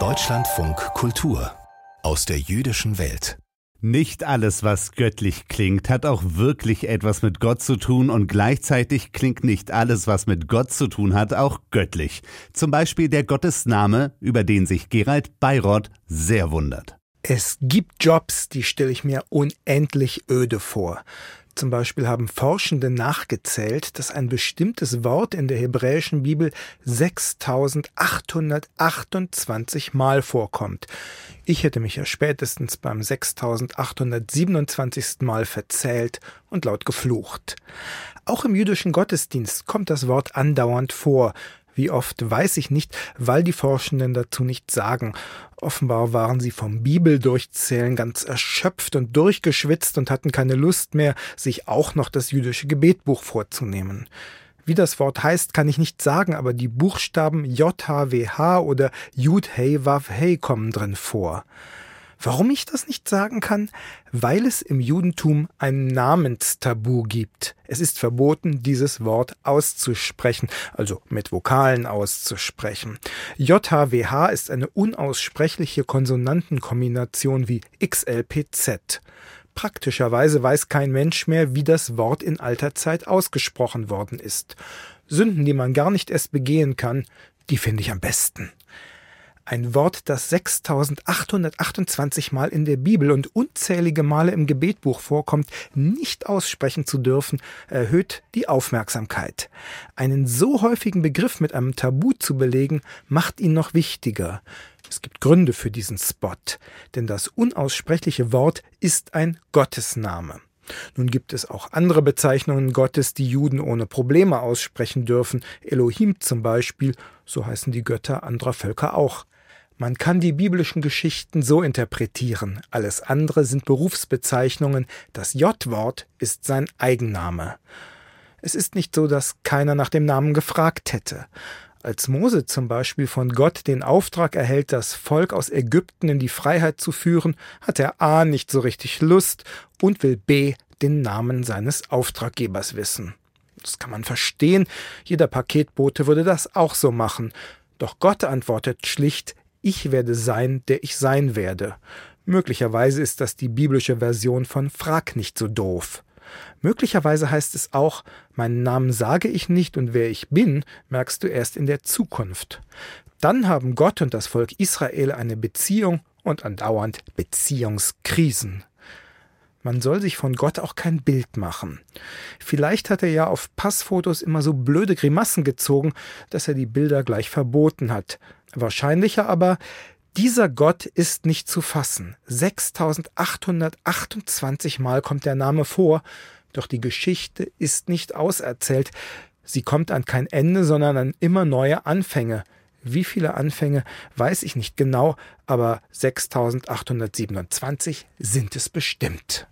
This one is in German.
Deutschlandfunk Kultur aus der jüdischen Welt. Nicht alles, was göttlich klingt, hat auch wirklich etwas mit Gott zu tun und gleichzeitig klingt nicht alles, was mit Gott zu tun hat, auch göttlich. Zum Beispiel der Gottesname, über den sich Gerald Bayrott sehr wundert. Es gibt Jobs, die stelle ich mir unendlich öde vor. Zum Beispiel haben Forschende nachgezählt, dass ein bestimmtes Wort in der hebräischen Bibel 6828 Mal vorkommt. Ich hätte mich ja spätestens beim 6827. Mal verzählt und laut geflucht. Auch im jüdischen Gottesdienst kommt das Wort andauernd vor, wie oft weiß ich nicht, weil die Forschenden dazu nichts sagen. Offenbar waren sie vom Bibeldurchzählen ganz erschöpft und durchgeschwitzt und hatten keine Lust mehr, sich auch noch das jüdische Gebetbuch vorzunehmen. Wie das Wort heißt, kann ich nicht sagen, aber die Buchstaben JHWH oder Jud Hey Wav Hey kommen drin vor. Warum ich das nicht sagen kann? Weil es im Judentum ein Namenstabu gibt. Es ist verboten, dieses Wort auszusprechen, also mit Vokalen auszusprechen. JHWH ist eine unaussprechliche Konsonantenkombination wie XLPZ. Praktischerweise weiß kein Mensch mehr, wie das Wort in alter Zeit ausgesprochen worden ist. Sünden, die man gar nicht erst begehen kann, die finde ich am besten. Ein Wort, das 6828 Mal in der Bibel und unzählige Male im Gebetbuch vorkommt, nicht aussprechen zu dürfen, erhöht die Aufmerksamkeit. Einen so häufigen Begriff mit einem Tabu zu belegen, macht ihn noch wichtiger. Es gibt Gründe für diesen Spot, denn das unaussprechliche Wort ist ein Gottesname. Nun gibt es auch andere Bezeichnungen Gottes, die Juden ohne Probleme aussprechen dürfen. Elohim zum Beispiel, so heißen die Götter anderer Völker auch. Man kann die biblischen Geschichten so interpretieren. Alles andere sind Berufsbezeichnungen. Das J-Wort ist sein Eigenname. Es ist nicht so, dass keiner nach dem Namen gefragt hätte. Als Mose zum Beispiel von Gott den Auftrag erhält, das Volk aus Ägypten in die Freiheit zu führen, hat er A nicht so richtig Lust und will B den Namen seines Auftraggebers wissen. Das kann man verstehen, jeder Paketbote würde das auch so machen. Doch Gott antwortet schlicht, ich werde sein, der ich sein werde. Möglicherweise ist das die biblische Version von Frag nicht so doof. Möglicherweise heißt es auch, meinen Namen sage ich nicht und wer ich bin, merkst du erst in der Zukunft. Dann haben Gott und das Volk Israel eine Beziehung und andauernd Beziehungskrisen. Man soll sich von Gott auch kein Bild machen. Vielleicht hat er ja auf Passfotos immer so blöde Grimassen gezogen, dass er die Bilder gleich verboten hat. Wahrscheinlicher aber, dieser Gott ist nicht zu fassen. 6828 Mal kommt der Name vor, doch die Geschichte ist nicht auserzählt. Sie kommt an kein Ende, sondern an immer neue Anfänge. Wie viele Anfänge, weiß ich nicht genau, aber 6827 sind es bestimmt.